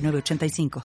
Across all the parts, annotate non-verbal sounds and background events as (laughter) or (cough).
985.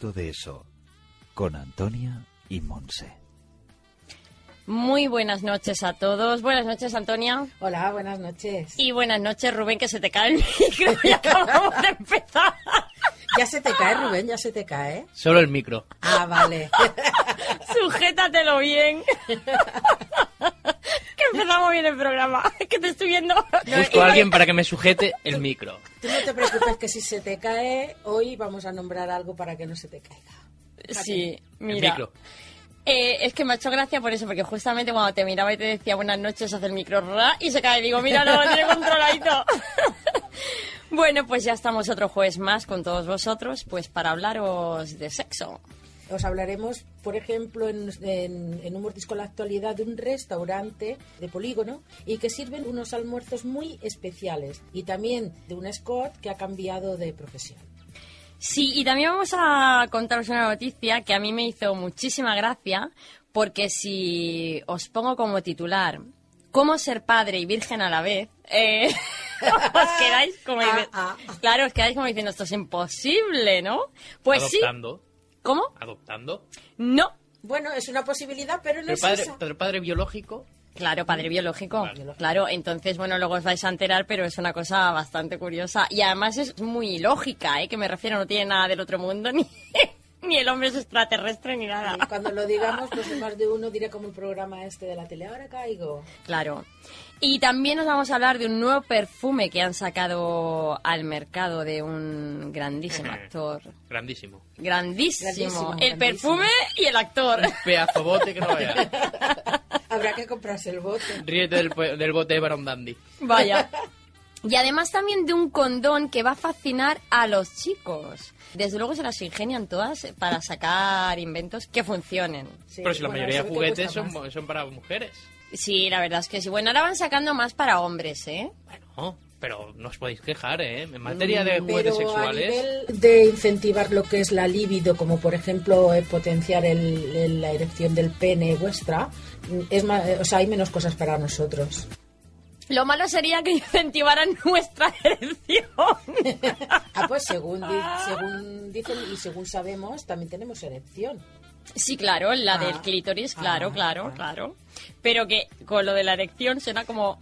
Propósito de eso, con Antonia y Monse. Muy buenas noches a todos. Buenas noches, Antonia. Hola, buenas noches. Y buenas noches, Rubén, que se te cae el micro (laughs) y acabamos de empezar. Ya se te cae, Rubén, ya se te cae. Solo el micro. Ah, vale. (laughs) Sujétatelo bien. (laughs) empezamos bien el programa. (laughs) Que te estoy viendo. Busco a alguien para que me sujete el micro. Tú no te preocupes que si se te cae, hoy vamos a nombrar algo para que no se te caiga. Sí, El mira. micro. Eh, es que me ha hecho gracia por eso, porque justamente cuando te miraba y te decía buenas noches, hace el micro ra, y se cae. Digo, mira, lo tiene controladito. (laughs) bueno, pues ya estamos otro jueves más con todos vosotros, pues para hablaros de sexo. Os hablaremos, por ejemplo, en, en, en un mordisco la actualidad de un restaurante de polígono y que sirven unos almuerzos muy especiales. Y también de un Scott que ha cambiado de profesión. Sí, y también vamos a contaros una noticia que a mí me hizo muchísima gracia, porque si os pongo como titular, ¿cómo ser padre y virgen a la vez? Eh, (laughs) os quedáis como Ah, diciendo, ah. claro, os quedáis como diciendo, esto es imposible, ¿no? Pues sí. ¿Cómo? Adoptando. No. Bueno, es una posibilidad, pero no Pero es padre, esa. pero padre biológico. Claro, padre biológico. Vale. Claro, entonces, bueno, luego os vais a enterar, pero es una cosa bastante curiosa. Y además es muy lógica, ¿eh? Que me refiero, no tiene nada del otro mundo, (laughs) ni, ni el hombre es extraterrestre, ni nada. Y cuando lo digamos, pues más de uno dirá como el programa este de la tele. Ahora caigo. Claro. Y también nos vamos a hablar de un nuevo perfume que han sacado al mercado de un grandísimo actor. Grandísimo. Grandísimo. Grandísimo, el grandísimo. perfume y el actor. Pedazo bote que no veas. (laughs) Habrá que comprarse el bote. Ríete del, del bote para un dandy. Vaya. Y además también de un condón que va a fascinar a los chicos. Desde luego se las ingenian todas para sacar inventos que funcionen. Sí, Pero si la bueno, mayoría de ¿sabe qué juguetes son, son para mujeres. Sí, la verdad es que sí. Bueno, ahora van sacando más para hombres, ¿eh? Bueno, pero no os podéis quejar, ¿eh? En materia de juguetes Mm, Pero a sexuales. nivel de incentivar lo que es la libido, como por ejemplo eh, potenciar el- el- la erección del pene vuestra, mm, es más, eh, o sea, hay menos cosas para nosotros. Lo malo sería que (laughs) incentivaran nuestra erección. (laughs) Ah, pues según, di- según dicen y según sabemos, también tenemos erección. Sí, claro, la Ah. del clítoris, claro, Ah, claro, ah. claro. Pero que con lo de la erección suena como...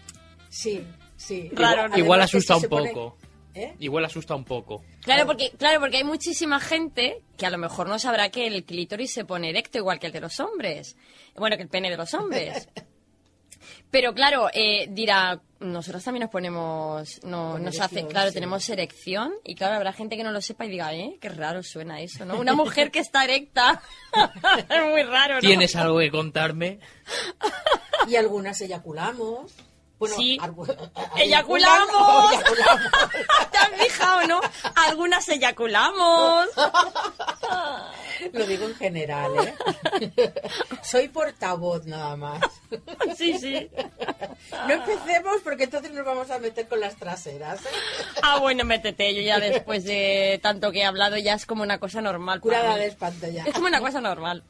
Sí, sí. Raro, Igual, asusta si un pone- poco. ¿Eh? Igual asusta un poco. Claro porque, claro, porque hay muchísima gente que a lo mejor no sabrá que el clítoris se pone erecto igual que el de los hombres. Bueno, que el pene de los hombres. (laughs) Pero claro, eh, dirá, nosotros también nos ponemos, no, nos hace, erección, claro, sí. tenemos erección y claro, habrá gente que no lo sepa y diga, eh, qué raro suena eso, ¿no? Una (laughs) mujer que está erecta, (laughs) es muy raro, ¿no? ¿Tienes algo que contarme? Y algunas eyaculamos. Bueno, Sí. (laughs) ¡Eyaculamos! (laughs) eyaculamos. (laughs) ¿Te has fijado, no? Algunas eyaculamos. Lo digo en general, ¿eh? Soy portavoz nada más. Sí, sí. No empecemos porque entonces nos vamos a meter con las traseras. ¿eh? Ah, bueno, métete. Yo ya después de tanto que he hablado ya es como una cosa normal. Curada de espanto ya. Es como una cosa normal.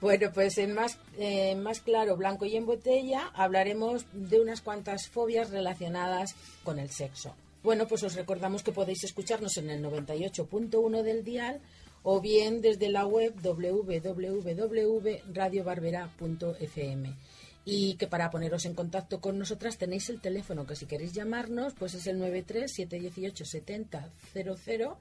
Bueno, pues en más, eh, más claro, blanco y en botella, hablaremos de unas cuantas fobias relacionadas con el sexo. Bueno, pues os recordamos que podéis escucharnos en el 98.1 del dial o bien desde la web www.radiobarbera.fm y que para poneros en contacto con nosotras tenéis el teléfono que si queréis llamarnos pues es el 93 718 70 00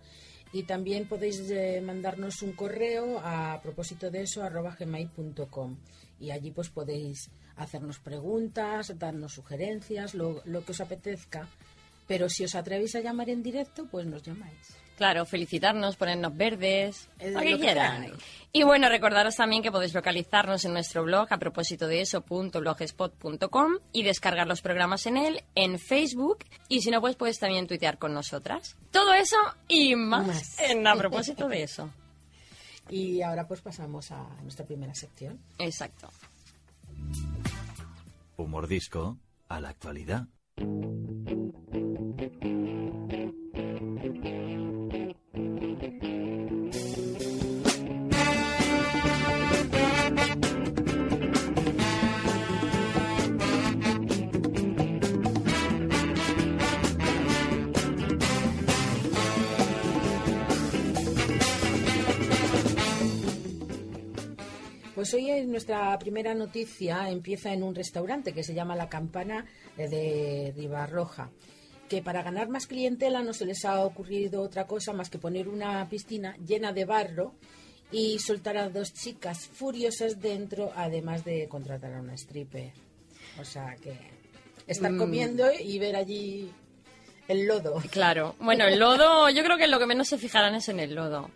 y también podéis eh, mandarnos un correo a propósito de eso arroba gmail.com y allí pues podéis hacernos preguntas, darnos sugerencias, lo, lo que os apetezca. Pero si os atrevéis a llamar en directo, pues nos llamáis. Claro, felicitarnos, ponernos verdes, lo que quieran. Y bueno, recordaros también que podéis localizarnos en nuestro blog a propósito de eso, punto blogspot.com y descargar los programas en él, en Facebook, y si no, pues puedes también tuitear con nosotras. Todo eso y más, Más. en a propósito de eso. (laughs) Y ahora pues pasamos a nuestra primera sección. Exacto. Humor disco a la actualidad. Pues hoy en nuestra primera noticia empieza en un restaurante que se llama La Campana de Ribarroja, que para ganar más clientela no se les ha ocurrido otra cosa más que poner una piscina llena de barro y soltar a dos chicas furiosas dentro, además de contratar a una stripper. O sea que estar comiendo y ver allí el lodo. Claro. Bueno, el lodo, yo creo que lo que menos se fijarán es en el lodo.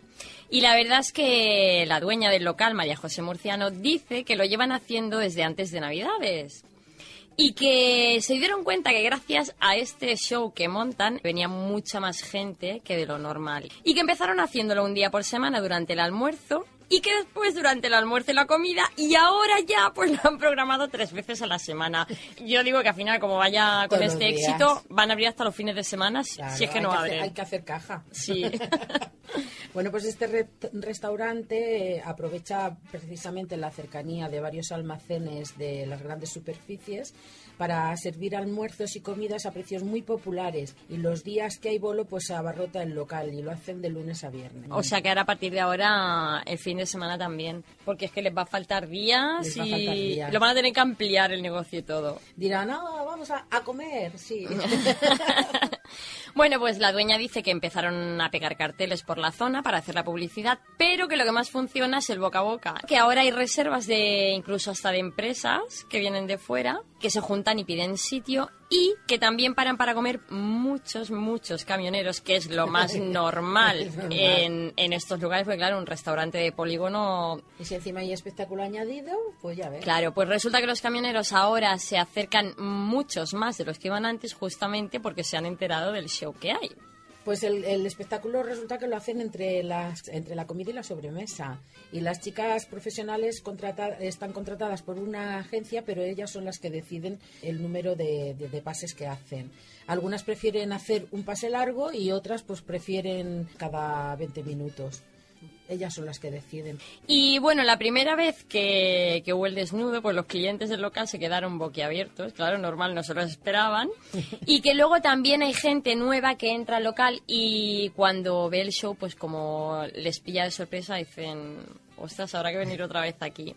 Y la verdad es que la dueña del local, María José Murciano, dice que lo llevan haciendo desde antes de Navidades. Y que se dieron cuenta que gracias a este show que montan venía mucha más gente que de lo normal. Y que empezaron haciéndolo un día por semana durante el almuerzo y que después durante el almuerzo y la comida y ahora ya pues lo han programado tres veces a la semana. Yo digo que al final como vaya con Todos este éxito van a abrir hasta los fines de semana si- Claro, si es que no hacer- abren. hay que hacer caja. Sí. (laughs) (laughs) Bueno, pues este re- restaurante eh, aprovecha precisamente la cercanía de varios almacenes de las grandes superficies para servir almuerzos y comidas a precios muy populares. Y los días que hay bolo, pues se abarrota el local y lo hacen de lunes a viernes. O sea que ahora a partir de ahora el fin de semana también, porque es que les va a faltar días Les va a y faltar días. lo van a tener que ampliar el negocio y todo. Dirán, no, vamos a, a comer, sí. (laughs) Bueno, pues la dueña dice que empezaron a pegar carteles por la zona para hacer la publicidad, pero que lo que más funciona es el boca a boca. Que ahora hay reservas de incluso hasta de empresas que vienen de fuera, que se juntan y piden sitio y que también paran para comer muchos, muchos camioneros, que es lo más (laughs) normal Es normal. en, en estos lugares, porque claro, un restaurante de polígono y si encima hay espectáculo añadido, pues ya ves. Claro, pues resulta que los camioneros ahora se acercan muchos más de los que iban antes justamente porque se han enterado del show que hay. Pues el, el espectáculo resulta que lo hacen entre las entre la comida y la sobremesa. Y las chicas profesionales contrata- están contratadas por una agencia, pero ellas son las que deciden el número de, de- pases que hacen. Algunas prefieren hacer un pase largo y otras pues prefieren cada 20 minutos. Ellas son las que deciden. Y bueno, la primera vez que, que hubo el desnudo, pues los clientes del local se quedaron boquiabiertos, claro, normal, no se lo esperaban. (laughs) Y que luego también hay gente nueva que entra al local y cuando ve el show, pues como les pilla de sorpresa, dicen, ostras, habrá que venir otra vez aquí.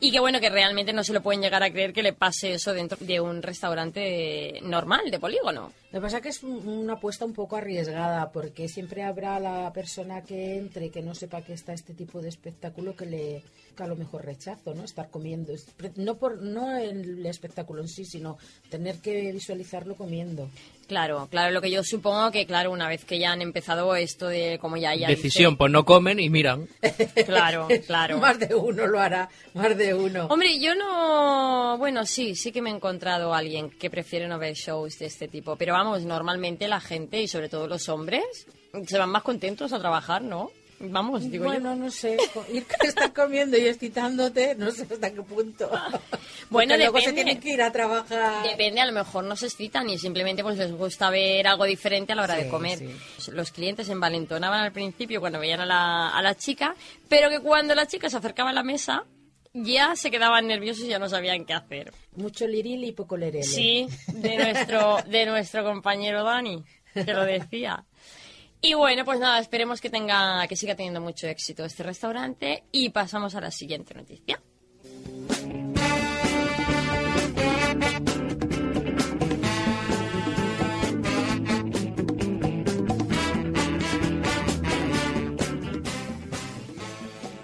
Y que bueno, que realmente no se lo pueden llegar a creer que le pase eso dentro de un restaurante normal, de polígono. Lo que pasa es que es un- una apuesta un poco arriesgada porque siempre habrá la persona que entre que no sepa que está este tipo de espectáculo que le a lo mejor rechazo, ¿no? Estar comiendo, no por no el espectáculo en sí, sino tener que visualizarlo comiendo. Claro, claro, lo que yo supongo que, claro, una vez que ya han empezado esto de como ya... ya Decisión, dice- pues no comen y miran. (laughs) Claro, claro. (laughs) más de uno lo hará, más de uno. Hombre, yo no... Bueno, sí, sí que me he encontrado a alguien que prefiere no ver shows de este tipo. Pero vamos, normalmente la gente, y sobre todo los hombres, se van más contentos a trabajar, ¿no? Vamos, digo bueno, no sé, ir que estar comiendo y excitándote, no sé hasta qué punto. (laughs) Bueno, luego se tienen que ir a trabajar. yo. Depende, a lo mejor no se excitan y simplemente pues les gusta ver algo diferente a la hora Sí, de comer. sí. Los clientes se envalentonaban al principio cuando veían a la, a la chica, pero que cuando la chica se acercaba a la mesa ya se quedaban nerviosos y ya no sabían qué hacer. Mucho liril y poco lerele. Sí, de nuestro, de nuestro compañero Dani. que lo decía. Y bueno, pues nada, esperemos que tenga, que siga teniendo mucho éxito este restaurante y pasamos a la siguiente noticia.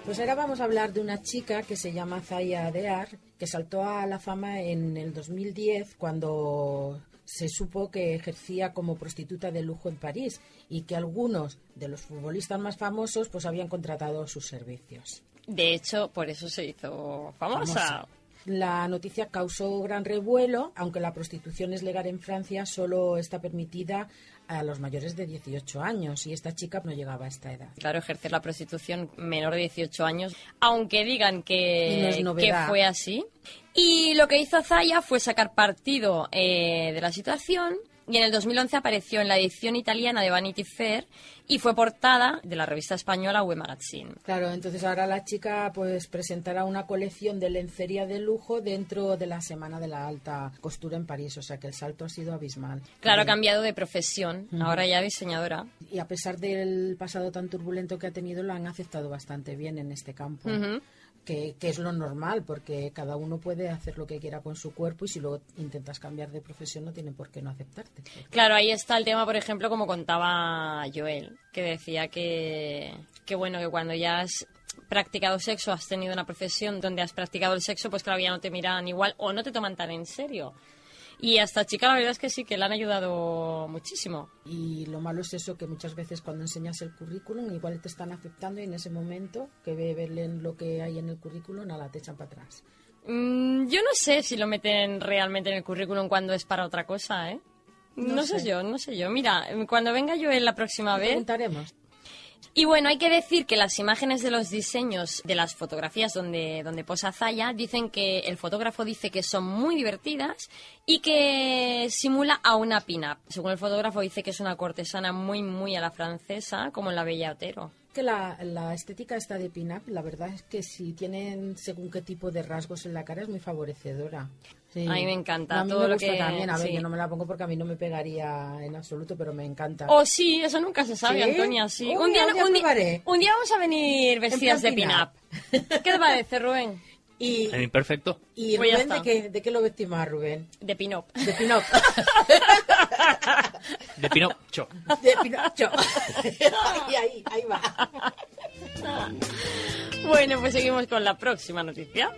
Pues ahora vamos a hablar de una chica que se llama Zaya Adear, que saltó a la fama en el 2010 cuando se supo que ejercía como prostituta de lujo en París y que algunos de los futbolistas más famosos pues habían contratado sus servicios. De hecho, por eso se hizo famosa. Famosa. La noticia causó gran revuelo, aunque la prostitución es legal en Francia, solo está permitida a los mayores de 18 años y esta chica no llegaba a esta edad. Claro, ejercer la prostitución menor de 18 años, aunque digan que, no que fue así. Y lo que hizo Zaya fue sacar partido eh, de la situación y en el 2011 apareció en la edición italiana de Vanity Fair y fue portada de la revista española We Magazine. Claro, entonces ahora la chica pues presentará una colección de lencería de lujo dentro de la Semana de la Alta Costura en París, o sea que el salto ha sido abismal. Claro, ha cambiado de profesión, ahora ya diseñadora. Y a pesar del pasado tan turbulento que ha tenido, lo han aceptado bastante bien en este campo. Ujú. Que, que es lo normal, porque cada uno puede hacer lo que quiera con su cuerpo y si luego intentas cambiar de profesión no tienen por qué no aceptarte. Claro, ahí está el tema, por ejemplo, como contaba Joel, que decía que, que bueno, que cuando ya has practicado sexo, has tenido una profesión donde has practicado el sexo, pues claro, ya no te miran igual o no te toman tan en serio. Y a esta chica la verdad es que sí, que le han ayudado muchísimo. Y lo malo es eso, que muchas veces cuando enseñas el currículum igual te están aceptando y en ese momento que ve- leen lo que hay en el currículum, nada, te echan para atrás. Mm, yo no sé si lo meten realmente en el currículum cuando es para otra cosa, ¿eh? No, No sé. sé. yo, no sé yo. Mira, cuando venga Joel la próxima vez. Y bueno, hay que decir que las imágenes de los diseños de las fotografías donde, donde posa Zaya dicen que el fotógrafo dice que son muy divertidas y que simula a una pin-up. Según el fotógrafo dice que es una cortesana muy, muy a la francesa, como la Bella Otero. Que la, la estética esta de pin-up, la verdad es que si tienen según qué tipo de rasgos en la cara es muy favorecedora. Sí. A mí me encanta A mí todo me lo gusta que- también. A ver, sí. yo no me la pongo porque a mí no me pegaría en absoluto, pero me encanta. Oh, sí, eso nunca se sabe, ¿Sí? Antonia, sí. Uy, un, día, un día un, día vamos a venir vestidas de pin-up. ¿Qué te parece, Rubén? Y, A mí perfecto. y Pues Rubén, ¿de qué, ¿de qué lo vestimos a Rubén? De pin-up. De pin-up. (laughs) De Pinocho. de Pinocho. ahí, (laughs) ahí, ahí va. Bueno, pues seguimos con la próxima noticia.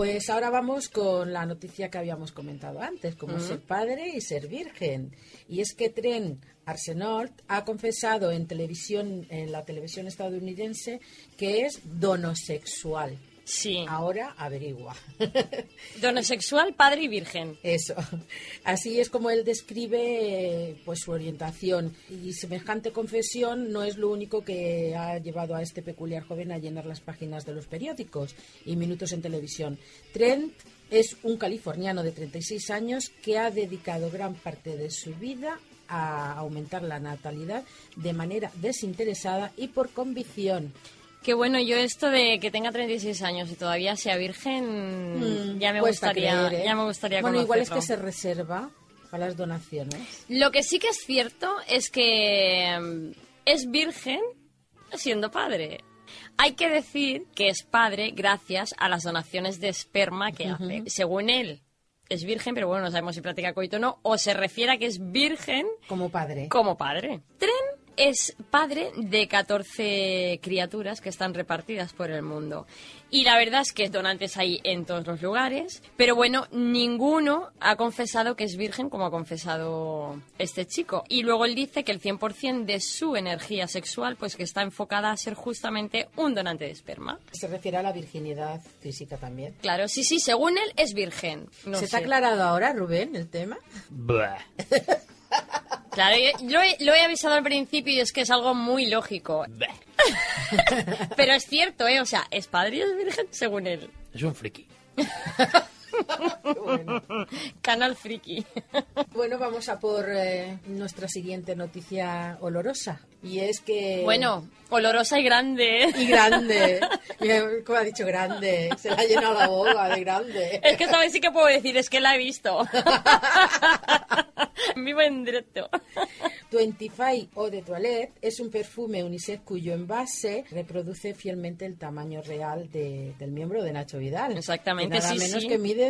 Pues ahora vamos con la noticia que habíamos comentado antes, como ser padre y ser virgen. Y es que Tren Arsenault ha confesado en televisión, en la televisión estadounidense, que es donosexual. Sí. Ahora averigua. (laughs) Donosexual, padre y virgen. Eso. Así es como él describe pues su orientación y semejante confesión no es lo único que ha llevado a este peculiar joven a llenar las páginas de los periódicos y minutos en televisión. Trent es un californiano de 36 años que ha dedicado gran parte de su vida a aumentar la natalidad de manera desinteresada y por convicción. Qué bueno, yo esto de que tenga 36 años y todavía sea virgen, ya me Mm, gustaría, creer, ¿eh? ya me gustaría Bueno, igual es que se reserva para las donaciones. Lo que sí que es cierto es que mm, es virgen siendo padre. Hay que decir que es padre gracias a las donaciones de esperma que hace. Según él, es virgen, pero bueno, no sabemos si practica coito o no, o se refiere a que es virgen Como padre. como padre. Tren es padre de 14 criaturas que están repartidas por el mundo. Y la verdad es que donantes hay en todos los lugares, pero bueno, ninguno ha confesado que es virgen como ha confesado este chico. Y luego él dice que el 100% de su energía sexual pues que está enfocada a ser justamente un donante de esperma. Se refiere a la virginidad física también. Claro, sí, sí, según él es virgen. No ¿Se sé. está aclarado ahora, Rubén, el tema? (laughs) Claro, yo, he- lo he avisado al principio y es que es algo muy lógico. (laughs) Pero es cierto, ¿eh? O sea, es padre y es virgen según él. Es un friki. (laughs) bueno. Canal Friki. Bueno, vamos a por eh, nuestra siguiente noticia olorosa. Y es que... Bueno, olorosa y grande. Y grande. Mira, Como ha dicho grande. Se le ha llenado la boca de grande. Es que esta vez sí que puedo decir, es que la he visto. Vivo en directo. 25 Eau de Toilette es un perfume unisex cuyo envase reproduce fielmente el tamaño real de- del miembro de Nacho Vidal. Exactamente, nada sí, menos sí. que mide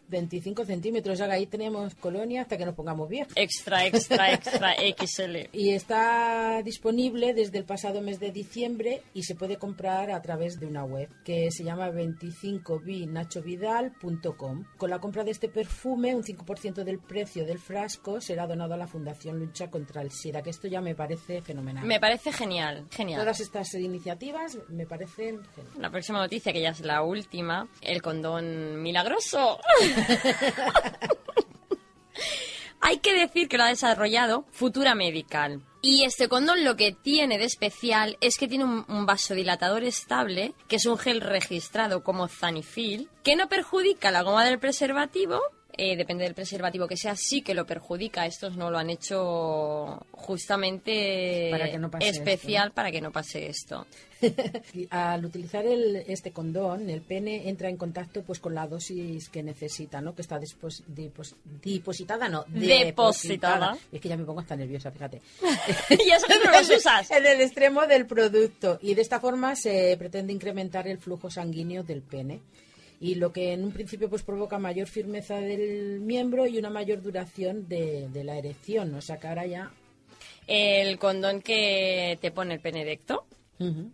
25 centímetros. Ya que ahí tenemos colonia hasta que nos pongamos viejos. Extra, extra, extra (laughs) XL. Y está disponible desde el pasado mes de diciembre y se puede comprar a través de una web que se llama 25bnachovidal.com. Con la compra de este perfume, un 5% del precio del frasco será donado a la Fundación Lucha contra el SIDA, que esto ya me parece fenomenal. Me parece genial, genial. Todas estas iniciativas me parecen. La próxima noticia, que ya es la última, el condón milagroso. (laughs) (laughs) Hay que decir que lo ha desarrollado Futura Medical. Y este condón lo que tiene de especial es que tiene un, vasodilatador estable, que es un gel registrado como Zanifil, que no perjudica la goma del preservativo. Eh, depende del preservativo que sea, sí que lo perjudica. Estos no lo han hecho justamente Para que no pase especial para que no pase esto. (laughs) Al utilizar el, este condón, el pene entra en contacto pues con la dosis que necesita, ¿no? Que está dipos- depositada, no, Depositada. Es que ya me pongo hasta nerviosa, fíjate. (laughs) y eso que no los (laughs) usas. en el extremo del producto. Y de esta forma se pretende incrementar el flujo sanguíneo del pene. Y lo que en un principio pues provoca mayor firmeza del miembro y una mayor duración de, de la erección. O sea que ahora ya... El condón que te pone el penedecto. Ujú.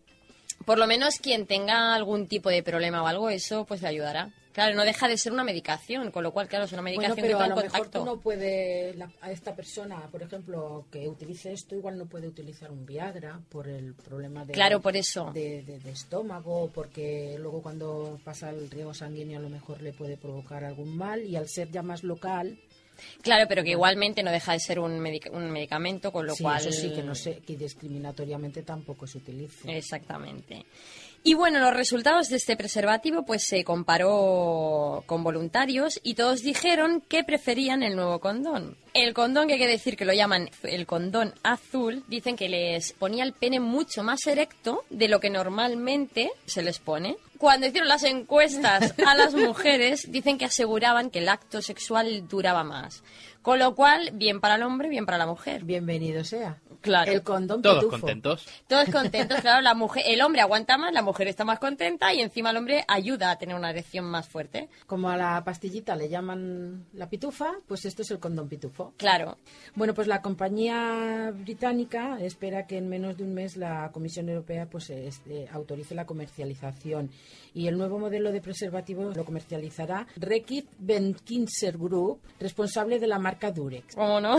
Por lo menos quien tenga algún tipo de problema o algo, eso pues le ayudará. Claro, no deja de ser una medicación, con lo cual, claro, es una Bueno, medicación pero que a lo en mejor contacto. tú no puede, la- a esta persona, por ejemplo, que utilice esto, igual no puede utilizar un Viagra por el problema de, Claro, por eso. de, de- de estómago, porque luego cuando pasa el riego sanguíneo a lo mejor le puede provocar algún mal y al ser ya más local, Claro, pero que igualmente no deja de ser un, un medicamento, con lo sí, cual... eso sí que no sé, que discriminatoriamente tampoco se utilice. Exactamente. Y bueno, los resultados de este preservativo pues se comparó con voluntarios y todos dijeron que preferían el nuevo condón. El condón, que hay que decir que lo llaman el condón azul, dicen que les ponía el pene mucho más erecto de lo que normalmente se les pone. Cuando hicieron las encuestas a las mujeres, dicen que aseguraban que el acto sexual duraba más. Con lo cual, bien para el hombre, bien para la mujer. Bienvenido sea. Claro. El condón Todos pitufo. contentos. Todos contentos, claro, la mujer, el hombre aguanta más, la mujer está más contenta y encima el hombre ayuda a tener una erección más fuerte. Como a la pastillita le llaman la pitufa, pues esto es el condón pitufo. Claro. Bueno, pues la compañía británica espera que en menos de un mes la Comisión Europea pues este, autorice la comercialización y el nuevo modelo de preservativo lo comercializará Reckitt Benckiser Group, responsable de la marca Durex. ¿Cómo no?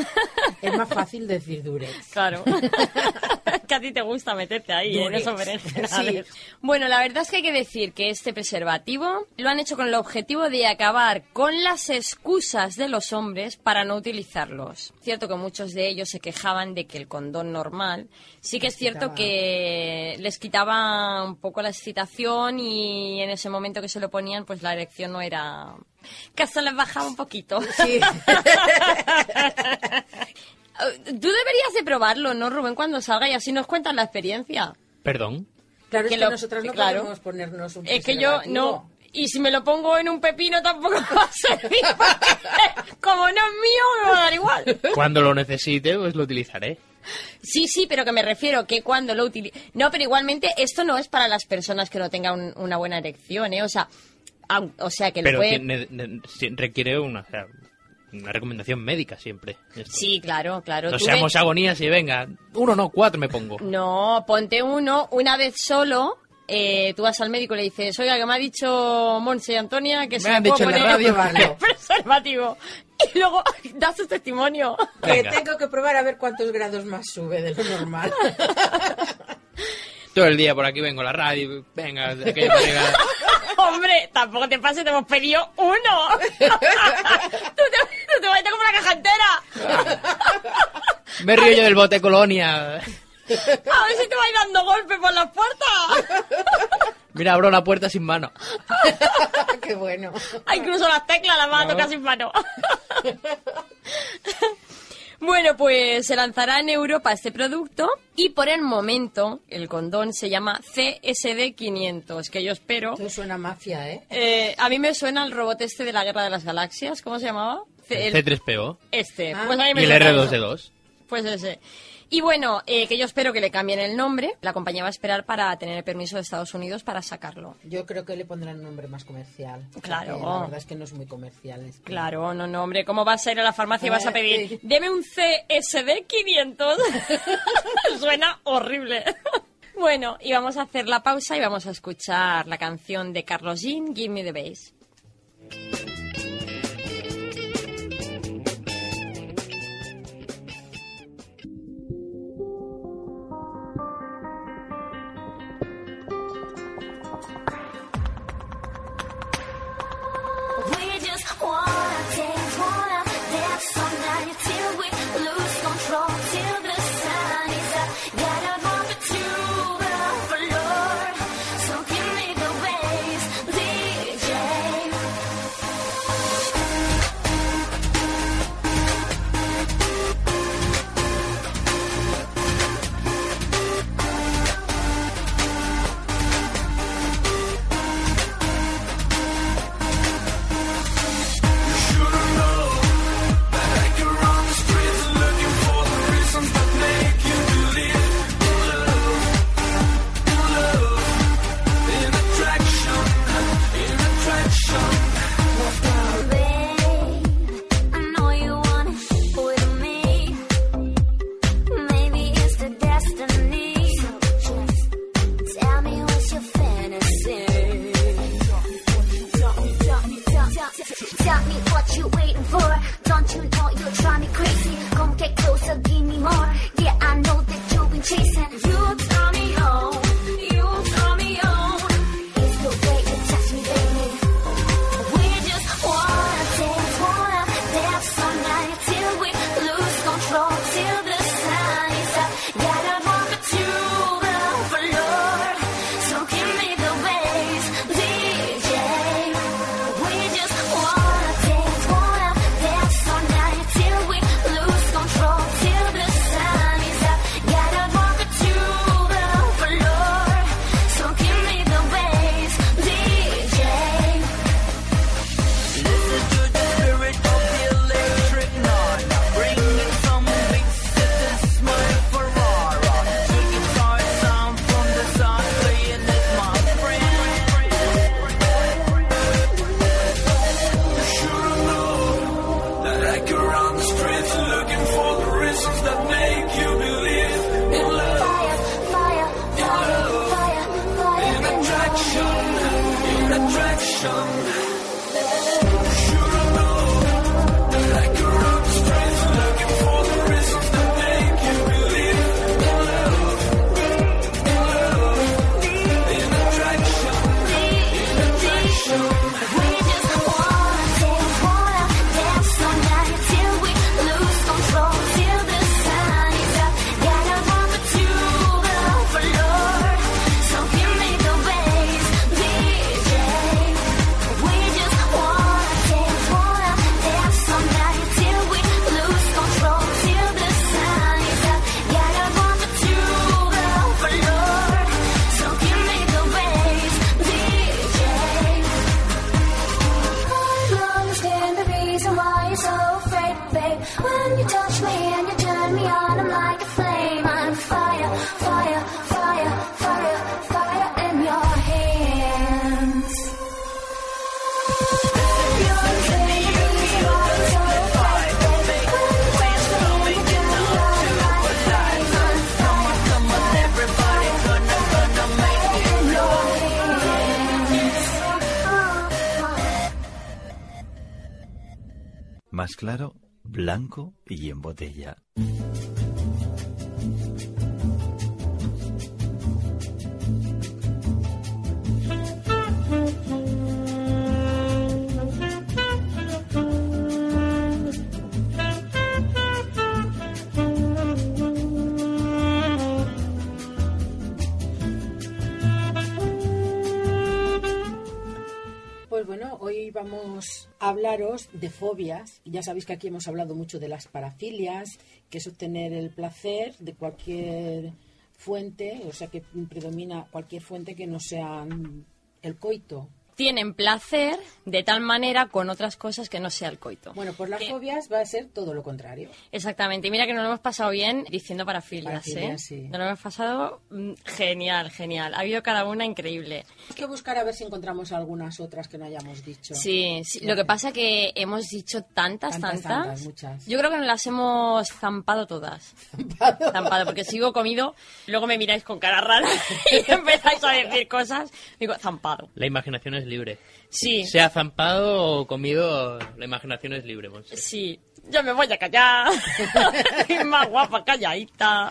Es más fácil decir Durex. claro. (laughs) que a ti te gusta meterte ahí en Durex. esos berenjenales. Sí. Bueno, la verdad es que hay que decir que este preservativo lo han hecho con el objetivo de acabar con las excusas de los hombres para no utilizarlos. Cierto que muchos de ellos se quejaban de que el condón normal sí que es cierto quitaba. que les quitaba un poco la excitación y en ese momento que se lo ponían pues la erección no era que se les bajaba un poquito. Sí. (laughs) Tú deberías de probarlo, ¿no, Rubén? Cuando salga y así nos cuentas la experiencia. Perdón. Claro, es Que que, lo- nosotras no claro. podemos ponernos un Es que yo no. Y si me lo pongo en un pepino tampoco (laughs) va a servir. porque como no es mío, me va a dar igual. Cuando lo necesite, pues lo utilizaré. Sí, sí, pero que me refiero que cuando lo utilice... No, pero igualmente esto no es para las personas que no tengan un- una buena erección, ¿eh? O sea, o sea que lo Pero puede... tiene- requiere una, o sea, una recomendación médica siempre. esto. Sí, claro, claro. No seamos ve- agonías y venga, uno no, cuatro me pongo. No, ponte uno una vez solo. eh, tú vas al médico y le dices, oiga, que me ha dicho Monse y Antonia que se Me han puedo dicho en la radio el (laughs) preservativo. Y luego das tu testimonio. Que tengo que probar a ver cuántos grados más sube de lo normal. (laughs) todo el día por aquí vengo a la radio, venga, (laughs) Hombre, tampoco te pases, te hemos pedido uno. (laughs) tú, te, vas a comprar una caja entera. (laughs) Me río yo del bote colonia. A ver si te vais dando golpes por las puertas. Mira, abro la puerta sin mano. Qué bueno. Ah, incluso las teclas las vas no. a tocar sin mano. Bueno, pues se lanzará en Europa este producto y por el momento el condón se llama CSD 500, que yo espero. Eso suena mafia, ¿eh? ¿eh? A mí me suena el robot este de la Guerra de las Galaxias, ¿cómo se llamaba? C el C3PO. Este. Ah. Pues a mí me y el R2D2. Pues ese. Y bueno, eh, que yo espero que le cambien el nombre. La compañía va a esperar para tener el permiso de Estados Unidos para sacarlo. Yo creo que le pondrán un nombre más comercial. Claro. La verdad es que no es muy comercial. Es que... Claro, no, no, hombre. ¿Cómo vas a ir a la farmacia y vas a eh, pedir, deme un CSD 500? (laughs) Suena horrible. (laughs) bueno, y vamos a hacer la pausa y vamos a escuchar la canción de Carlos Jean, Give Me the Bass. botella. De fobias. Ya sabéis que aquí hemos hablado mucho de las parafilias, que es obtener el placer de cualquier fuente, o sea que predomina cualquier fuente que no sea el coito. Tienen placer de tal manera con otras cosas que no sea el coito. Bueno, por las fobias va a ser todo lo contrario. Exactamente. Y mira que nos lo hemos pasado bien diciendo parafilias, Parafilias, ¿eh? sí. Nos lo hemos pasado mm, genial, genial. Ha habido cada una increíble. Hay que buscar a ver si encontramos algunas otras que no hayamos dicho. Sí, sí. Lo que pasa que hemos dicho tantas, Tantas, tantas. tantas, muchas. Yo creo que nos las hemos zampado todas. Zampado, porque sigo comido, luego me miráis con cara rara (laughs) y (laughs) empezáis a decir cosas. Digo, zampado. La imaginación es libre. Sí, Sea zampado o comido, la imaginación es libre, Monse. sí. Yo me voy a callar. (laughs) Más guapa, calladita.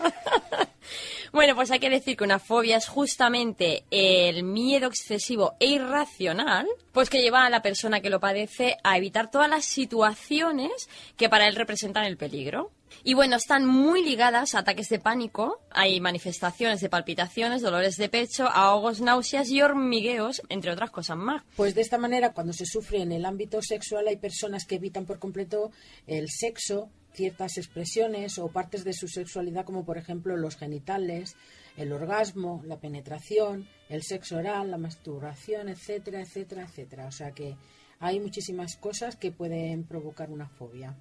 Bueno, pues hay que decir que una fobia es justamente el miedo excesivo e irracional, pues que lleva a la persona que lo padece a evitar todas las situaciones que para él representan el peligro. Y bueno, están muy ligadas a ataques de pánico, hay manifestaciones de palpitaciones, dolores de pecho, ahogos, náuseas y hormigueos, entre otras cosas más. Pues de esta manera, cuando se sufre en el ámbito sexual, hay personas que evitan por completo el sexo, ciertas expresiones o partes de su sexualidad, como por ejemplo los genitales, el orgasmo, la penetración, el sexo oral, la masturbación, etcétera, etcétera, etcétera. O sea que hay muchísimas cosas que pueden provocar una fobia.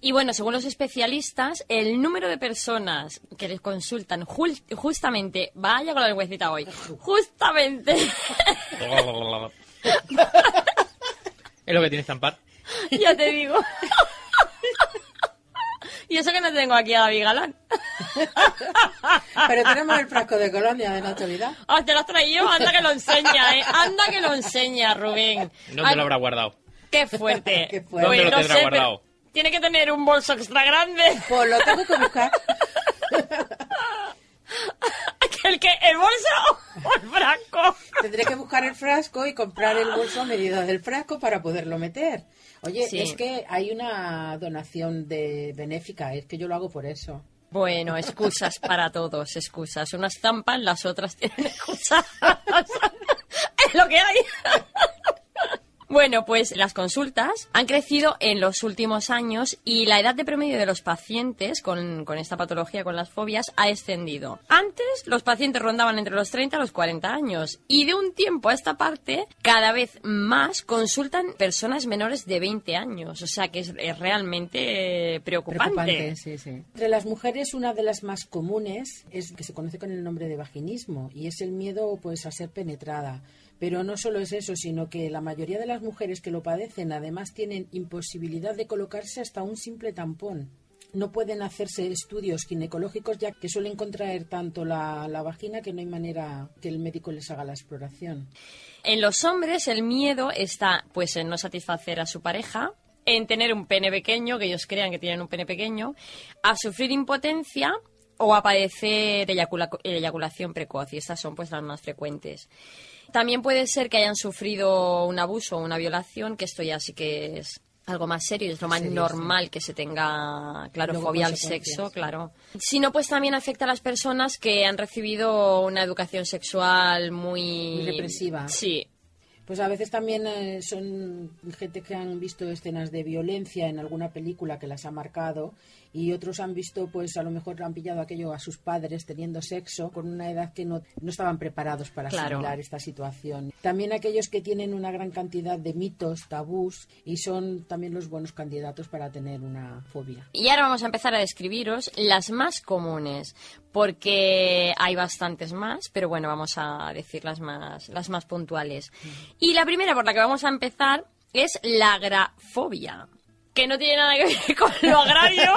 Y bueno, según los especialistas, el número de personas que les consultan justamente, vaya con la huesita hoy, justamente, es lo que tiene zampar. ya te digo. y eso que no tengo aquí a David Galán. Pero tenemos el frasco de colonia de Natividad. Ah, te lo has traído, anda que lo enseña, ¿eh? Anda que lo enseña, Rubén. ¿Dónde Ay, lo habrá guardado? Qué fuerte. (laughs) Qué fuerte. ¿Dónde lo no tendrá sé, guardado? pero tiene que tener un bolso extra grande. Pues lo tengo que buscar. (laughs) ¿El que ¿El bolso o el frasco? Tendré que buscar el frasco y comprar el bolso a medida del frasco para poderlo meter. Oye, Sí. es que hay una donación de benéfica, es que yo lo hago por eso. Bueno, excusas para todos, excusas. Unas zampan, las otras tienen excusas. (laughs) es lo que hay. Bueno, pues las consultas han crecido en los últimos años y la edad de promedio de los pacientes con, con esta patología, con las fobias, ha descendido. Antes los pacientes rondaban entre los 30 y los 40 años y de un tiempo a esta parte cada vez más consultan personas menores de 20 años. O sea que es, es realmente eh, preocupante. Preocupante, sí, sí. Entre las mujeres, una de las más comunes es que se conoce con el nombre de vaginismo y es el miedo pues a ser penetrada. Pero no solo es eso, sino que la mayoría de las mujeres que lo padecen además tienen imposibilidad de colocarse hasta un simple tampón. No pueden hacerse estudios ginecológicos ya que suelen contraer tanto la, la vagina que no hay manera que el médico les haga la exploración. En los hombres el miedo está pues en no satisfacer a su pareja, en tener un pene pequeño, que ellos crean que tienen un pene pequeño, a sufrir impotencia o a padecer eyacula- eyaculación precoz, y estas son pues las más frecuentes. También puede ser que hayan sufrido un abuso o una violación, que esto ya sí que es algo más serio y es lo más normal que se tenga, claro, Luego fobia al sexo, claro. Si no, pues también afecta a las personas que han recibido una educación sexual muy... Muy represiva. Sí, Pues a veces también eh, son gente que han visto escenas de violencia en alguna película que las ha marcado y otros han visto, pues a lo mejor han pillado aquello a sus padres teniendo sexo con una edad que no, no estaban preparados para Claro. asimilar esta situación. También aquellos que tienen una gran cantidad de mitos, tabús y son también los buenos candidatos para tener una fobia. Y ahora vamos a empezar a describiros las más comunes, porque hay bastantes más, pero bueno, vamos a decir las más, las más puntuales. Y la primera por la que vamos a empezar es la agrafobia, que no tiene nada que ver (laughs) con lo agrario.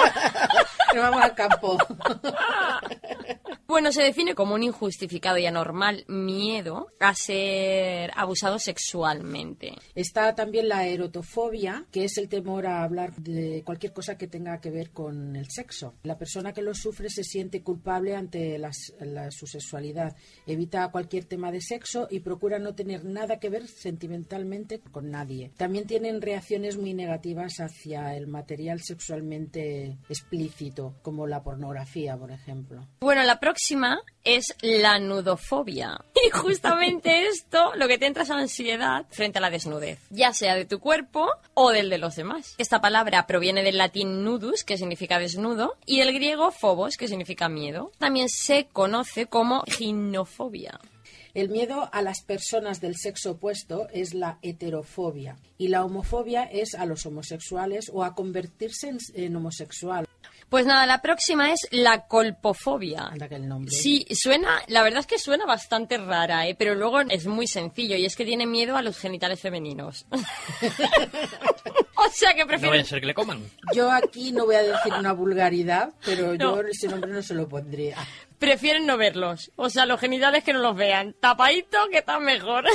Pero (laughs) vamos al campo. (laughs) Bueno, se define como un injustificado y anormal miedo a ser abusado sexualmente. Está también la erotofobia, que es el temor a hablar de cualquier cosa que tenga que ver con el sexo. La persona que lo sufre se siente culpable ante las- la- su sexualidad, evita cualquier tema de sexo y procura no tener nada que ver sentimentalmente con nadie. También tienen reacciones muy negativas hacia el material sexualmente explícito, como la pornografía, por ejemplo. Bueno, la próxima es la nudofobia. (laughs) Y justamente esto lo que te entra es ansiedad frente a la desnudez, ya sea de tu cuerpo o del de los demás. Esta palabra proviene del latín nudus, que significa desnudo, y del griego phobos, que significa miedo. También se conoce como ginofobia. El miedo a las personas del sexo opuesto es la heterofobia y la homofobia es a los homosexuales o a convertirse en, en homosexual. Pues nada, la próxima es la colpofobia. Anda que el nombre. Sí, suena, la verdad es que suena bastante rara, ¿eh? pero luego es muy sencillo y es que tiene miedo a los genitales femeninos. (laughs) o sea que No vaya prefiere... a ser que le coman. Yo aquí no voy a decir una vulgaridad, pero No. yo ese nombre no se lo pondría. prefieren no verlos. O sea, los genitales que no los vean. Tapadito que están mejor.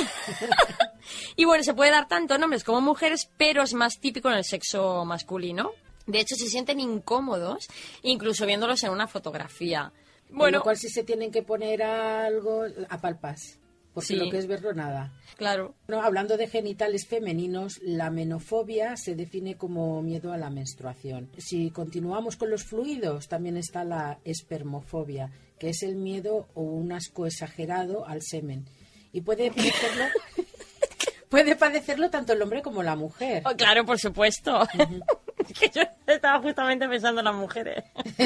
(laughs) y bueno, se puede dar tanto en hombres como mujeres, pero es más típico en el sexo masculino. De hecho, se sienten incómodos, incluso viéndolos en una fotografía. Con Bueno, lo cual si se tienen que poner algo a palpas, porque Sí. lo que es verlo nada. claro. No, hablando de genitales femeninos, la menofobia se define como miedo a la menstruación. Si continuamos con los fluidos, también está la espermofobia, que es el miedo o un asco exagerado al semen. Y puede (laughs) padecerlo, puede padecerlo tanto el hombre como la mujer. Oh, claro, por supuesto. (laughs) que yo estaba justamente pensando en las mujeres. (laughs)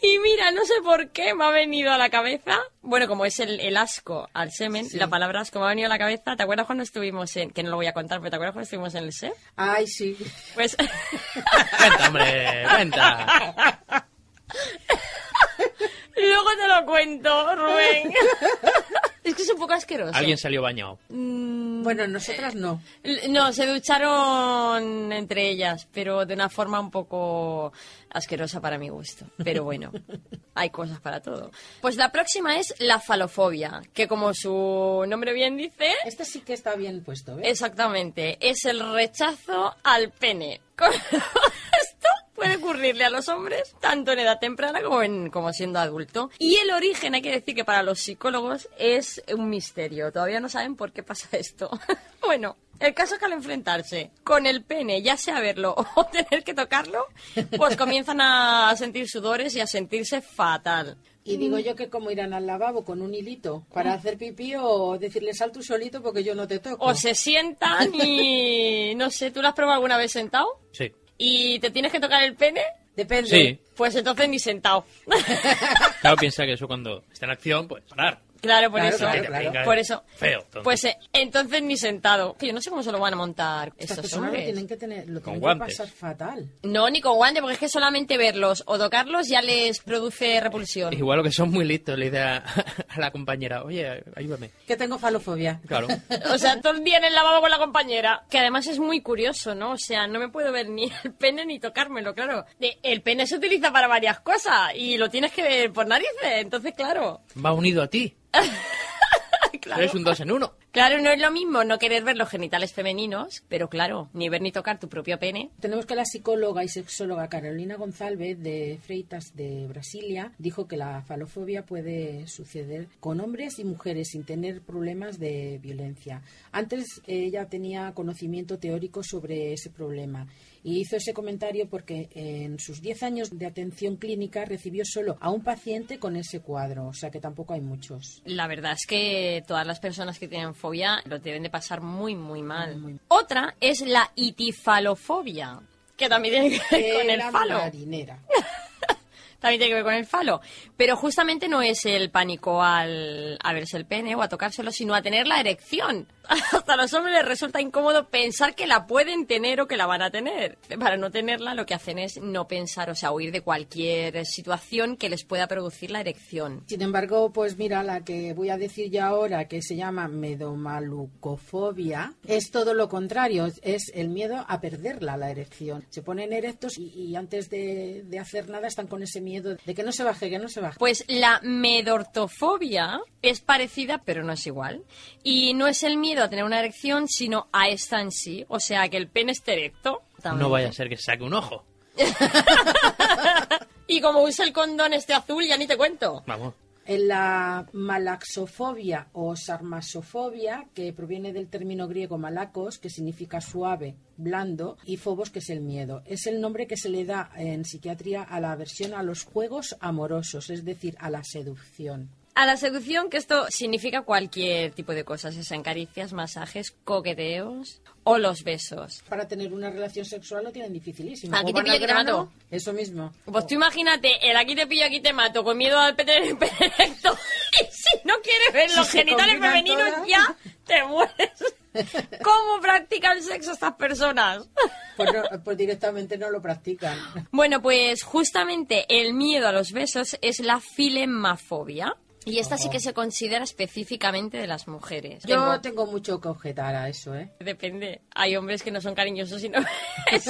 y mira, no sé por qué me ha venido a la cabeza, bueno, como es el, el asco al semen, Sí. la palabra asco me ha venido a la cabeza. ¿Te acuerdas cuando estuvimos en, que no lo voy a contar, pero te acuerdas cuando estuvimos en el SEP? Ay, sí. Pues (laughs) Cuenta, hombre, cuenta. luego te lo cuento, Rubén. es que es un poco asqueroso. Alguien salió bañado. Bueno, nosotras no. L- No, se ducharon entre ellas, pero de una forma un poco asquerosa para mi gusto. Pero bueno, (laughs) hay cosas para todo. Pues la próxima es la falofobia, que como su nombre bien dice, Este sí que está bien puesto, ¿ves? exactamente, es el rechazo al pene. (laughs) Puede ocurrirle a los hombres tanto en edad temprana como, en, como siendo adulto. Y el origen, hay que decir que para los psicólogos es un misterio. Todavía no saben por qué pasa esto. (laughs) bueno, el caso es que al enfrentarse con el pene, ya sea verlo (laughs) o tener que tocarlo, pues comienzan a sentir sudores y a sentirse fatal. Y digo yo que como irán al lavabo con un hilito para hacer pipí o decirle sal tú solito porque yo no te toco. O se sientan y... No sé, ¿tú lo has probado alguna vez sentado? Sí. ¿Y te tienes que tocar el pene? Depende. Sí. Pues entonces ni sentado. Claro, piensa que eso cuando está en acción, pues parar. Claro, por Claro, eso. claro, claro. venga Por eso. Feo. entonces. Pues eh, entonces ni sentado. Que yo no sé cómo se lo van a montar Estas estos personas lo tienen que tener, lo Con tienen guantes. que pasar fatal. No, ni con guante, porque es que solamente verlos o tocarlos ya les produce repulsión. Igual lo que son muy listos, le dice a, a la compañera, oye, ayúdame. Que tengo falofobia. Claro. (laughs) O sea, todo el día en el lavabo con la compañera. Que además es muy curioso, ¿no? O sea, no me puedo ver ni el pene ni tocármelo, claro. De- El pene se utiliza para varias cosas y lo tienes que ver por narices. Entonces, claro. Va unido a ti. (laughs) claro. Eres un dos en uno. Claro, no es lo mismo no querer ver los genitales femeninos, pero claro, ni ver ni tocar tu propio pene. Tenemos que la psicóloga y sexóloga Carolina González de Freitas de Brasilia dijo que la falofobia puede suceder con hombres y mujeres sin tener problemas de violencia. Antes ella tenía conocimiento teórico sobre ese problema y hizo ese comentario porque en sus 10 años de atención clínica recibió solo a un paciente con ese cuadro, o sea que tampoco hay muchos. La verdad es que todas las personas que tienen fobia lo deben de pasar muy, muy mal. Muy, muy. Otra es la itifalofobia, que también tiene que ver con el falo. marinera. (laughs) También tiene que ver con el falo. Pero justamente no es el pánico al, a verse el pene o a tocárselo, sino a tener la erección. (laughs) Hasta a los hombres les resulta incómodo pensar que la pueden tener o que la van a tener. Para no tenerla, lo que hacen es no pensar, o sea, huir de cualquier situación que les pueda producir la erección. Sin embargo, pues mira, la que voy a decir ya ahora, que se llama medomalucofobia, es todo lo contrario, es el miedo a perderla, la erección. Se ponen erectos y, y antes de, de hacer nada están con ese miedo de que no se baje, que no se baje. Pues la medortofobia es parecida, pero no es igual. Y no es el miedo a tener una erección, sino a esta en sí. O sea, que el pene esté erecto. No vaya a ser que se saque un ojo. (laughs) Y como usa el condón este azul, ya ni te cuento. Vamos. En la malaxofobia o sarmasofobia, que proviene del término griego malacos, que significa suave, blando, y phobos, que es el miedo. Es el nombre que se le da en psiquiatría a la aversión a los juegos amorosos, es decir, a la seducción. A la seducción, que esto significa cualquier tipo de cosas, es en caricias, masajes, coqueteos o los besos. Para tener una relación sexual lo tienen dificilísimo. Aquí O te pillo, aquí te mato. Eso mismo. Pues tú imagínate, el aquí te pillo, aquí te mato, con miedo al peter (laughs) perfecto. Y si no quieres ver los genitales femeninos, todas. ya te mueres. (laughs) ¿Cómo practican sexo estas personas? (laughs) Pues, no- pues directamente no lo practican. Bueno, pues justamente el miedo a los besos es la filemafobia. Y esta sí que se considera específicamente de las mujeres. Yo Tengo- tengo mucho que objetar a eso, ¿eh? Depende. Hay hombres que no son cariñosos y no. (laughs)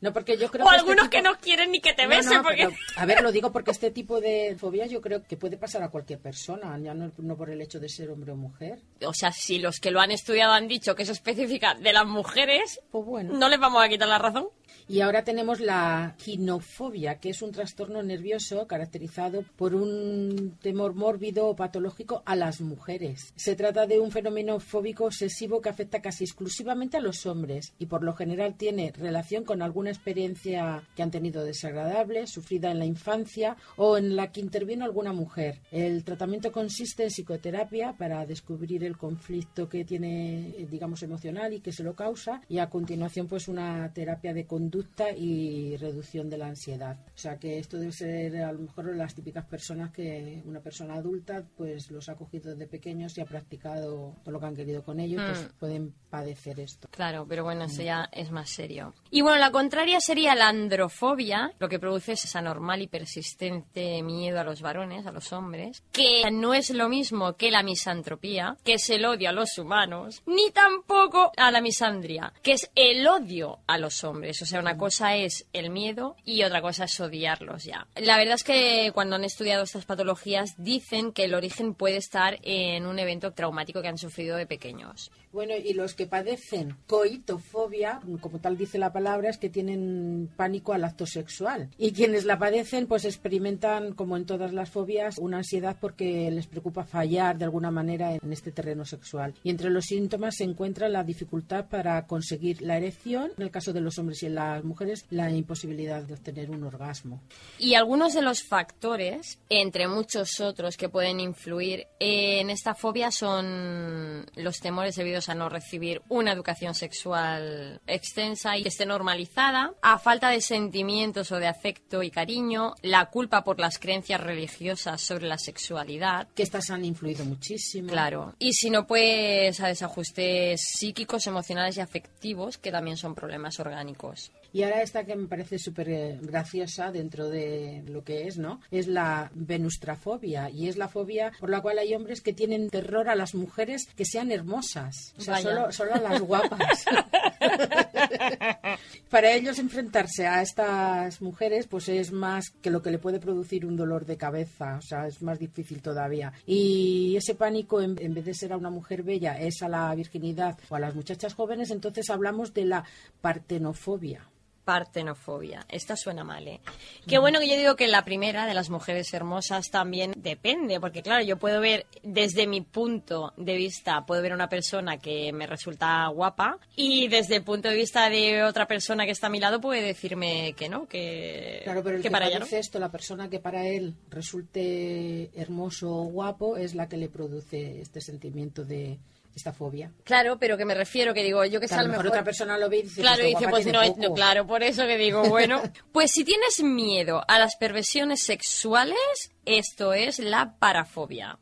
No, porque yo creo o que este algunos tipo- que no quieren ni que te besen no, porque... pero, a ver, lo digo porque este tipo de fobias yo creo que puede pasar a cualquier persona, ya no, no por el hecho de ser hombre o mujer. O sea, si los que lo han estudiado han dicho que es específica de las mujeres, Pues bueno. no les vamos a quitar la razón. Y ahora tenemos la ginofobia, que es un trastorno nervioso caracterizado por un temor mórbido o patológico a las mujeres. Se trata de un fenómeno fóbico obsesivo que afecta casi exclusivamente a los hombres y por lo general tiene relación con alguna experiencia que han tenido desagradable, sufrida en la infancia o en la que intervino alguna mujer. El tratamiento consiste en psicoterapia para descubrir el conflicto que tiene, eh, digamos, emocional y que se lo causa y a continuación pues una terapia de conducta y reducción de la ansiedad. O sea que esto debe ser a lo mejor las típicas personas que una persona adulta pues los ha cogido desde pequeños y ha practicado todo lo que han querido con ellos, pues Mm. pueden padecer esto. Claro, pero bueno, eso ya es más serio. Y bueno, la contraria sería la androfobia, lo que produce es esa normal y persistente miedo a los varones, a los hombres, que no es lo mismo que la misantropía, que es el odio a los humanos, ni tampoco a la misandria, que es el odio a los hombres. O sea, una cosa es el miedo y otra cosa es odiarlos ya. La verdad es que cuando han estudiado estas patologías dicen que el origen puede estar en un evento traumático que han sufrido de pequeños. Bueno, y los que padecen coitofobia, como tal dice la palabra, es que tienen pánico al acto sexual. Y quienes la padecen, pues experimentan, como en todas las fobias, una ansiedad porque les preocupa fallar de alguna manera en este terreno sexual. Y entre los síntomas se encuentra la dificultad para conseguir la erección, en el caso de los hombres y en las mujeres, la imposibilidad de obtener un orgasmo. Y algunos de los factores, entre muchos otros que pueden influir en esta fobia, son los temores debidos a no recibir una educación sexual extensa y que esté normalizada, a falta de sentimientos o de afecto y cariño, la culpa por las creencias religiosas sobre la sexualidad. Que estas han influido muchísimo. Claro. Y si no, pues a desajustes psíquicos, emocionales y afectivos, que también son problemas orgánicos. Y ahora esta que me parece súper eh, graciosa dentro de lo que es, ¿no? Es la venustrafobia. Y es la fobia por la cual hay hombres que tienen terror a las mujeres que sean hermosas. O sea, solo, solo a las guapas. (laughs) Para ellos enfrentarse a estas mujeres pues es más que lo que le puede producir un dolor de cabeza. O sea, es más difícil todavía. Y ese pánico, en, en vez de ser a una mujer bella, es a la virginidad o a las muchachas jóvenes, entonces hablamos de la partenofobia. Partenofobia. Esta suena mal, ¿eh? Qué bueno que yo digo que la primera de las mujeres hermosas también depende, porque claro, yo puedo ver desde mi punto de vista, puedo ver a una persona que me resulta guapa y desde el punto de vista de otra persona que está a mi lado puede decirme que no, que, Claro, pero el que que, para ella no. esto, la persona que para él resulte hermoso o guapo, es la que le produce este sentimiento de esta fobia. Claro, pero que me refiero, que digo, yo que Que sé, a lo mejor otra persona lo ve y dice, Claro, pues, de dice, guapa pues no, claro, por eso que digo, bueno. (laughs) Pues si tienes miedo a las perversiones sexuales, esto es la parafobia.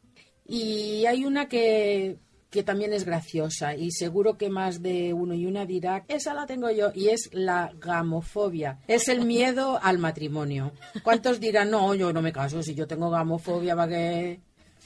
Y hay una que, que también es graciosa y seguro que más de uno y una dirá, esa la tengo yo, y es la gamofobia. Es el miedo al matrimonio. ¿Cuántos dirán, no, yo no me caso, si yo tengo gamofobia, ¿para qué,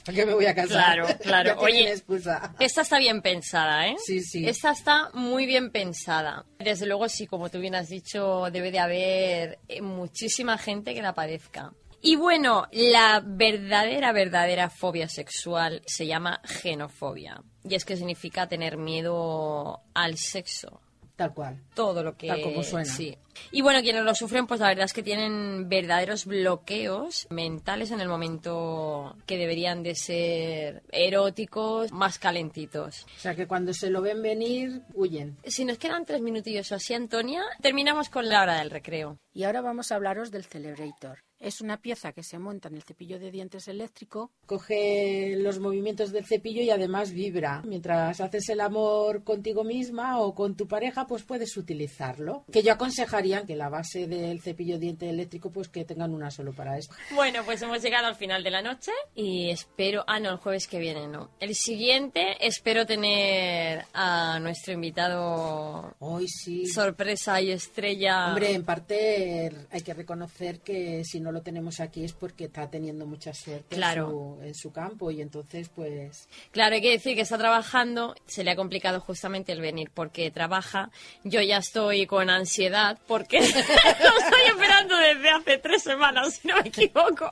¿para qué me voy a casar? Claro, (laughs) claro. Oye, excusa. Esta está bien pensada, ¿eh? Sí, sí. Esta está muy bien pensada. Desde luego, sí, como tú bien has dicho, debe de haber eh, muchísima gente que la padezca. Y bueno, la verdadera, verdadera fobia sexual se llama genofobia. Y es que significa tener miedo al sexo. Tal cual. todo lo que Tal como suena. sí y bueno quienes lo sufren pues la verdad es que tienen verdaderos bloqueos mentales en el momento que deberían de ser eróticos más calentitos O sea que cuando se lo ven venir, huyen. si nos quedan tres minutillos así Antonia terminamos con la hora del recreo Y ahora vamos a hablaros del Celebrator. Es una pieza que se monta en el cepillo de dientes eléctrico. Coge los movimientos del cepillo y además vibra. Mientras haces el amor contigo misma o con tu pareja, pues puedes utilizarlo. Que yo aconsejaría que la base del cepillo de diente eléctrico, pues que tengan una solo para esto. Bueno, pues hemos llegado al final de la noche y espero, ah no, el jueves que viene no. El siguiente espero tener a nuestro invitado Hoy sí. sorpresa y estrella. Hombre, en parte hay que reconocer que si no lo tenemos aquí es porque está teniendo mucha suerte Claro. en, su, en su campo y entonces pues Claro, hay que decir que está trabajando, se le ha complicado justamente el venir porque trabaja. Yo ya estoy con ansiedad porque (laughs) lo estoy esperando desde hace tres semanas, si no me equivoco.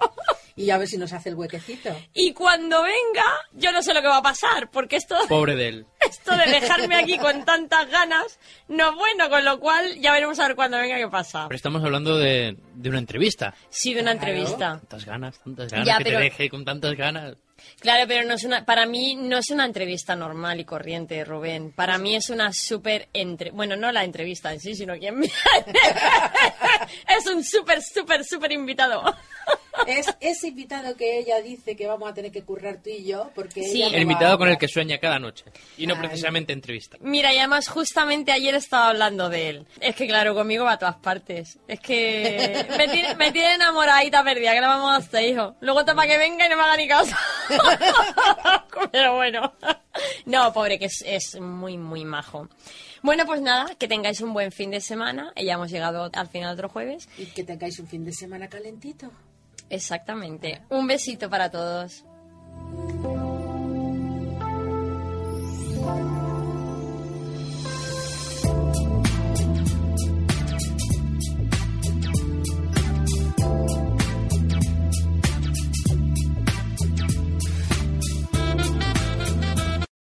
y a ver si nos hace el huequecito. Y cuando venga, yo no sé lo que va a pasar, porque esto, Pobre de él. Esto de dejarme aquí con tantas ganas no es bueno, con lo cual ya veremos a ver cuando venga qué pasa. Pero estamos hablando de, de una entrevista. Sí, de una entrevista. Tantas ganas, tantas ganas, Ya, que pero- te deje con tantas ganas. Claro, pero no es una, para mí no es una entrevista normal y corriente, Rubén. Para mí es una súper entre, bueno, no la entrevista en sí, sino quien me (laughs) es un súper, súper, súper invitado. Es ese invitado que ella dice que vamos a tener que currar tú y yo porque Sí. ella no El invitado a- con el que sueña cada noche. Y no Ay. precisamente entrevista. Mira, y además justamente ayer estaba hablando de él. Es que claro, conmigo va a todas partes. Es que (laughs) me tiene, me tiene enamoradita perdida, que la vamos a hacer, hijo. Luego está para que venga y no me haga ni caso. (laughs) Pero bueno. No, pobre, que es, es muy, muy majo. Bueno, pues nada, que tengáis un buen fin de semana. Ya hemos llegado al final de otro jueves. y que tengáis un fin de semana calentito. Exactamente. Un besito para todos.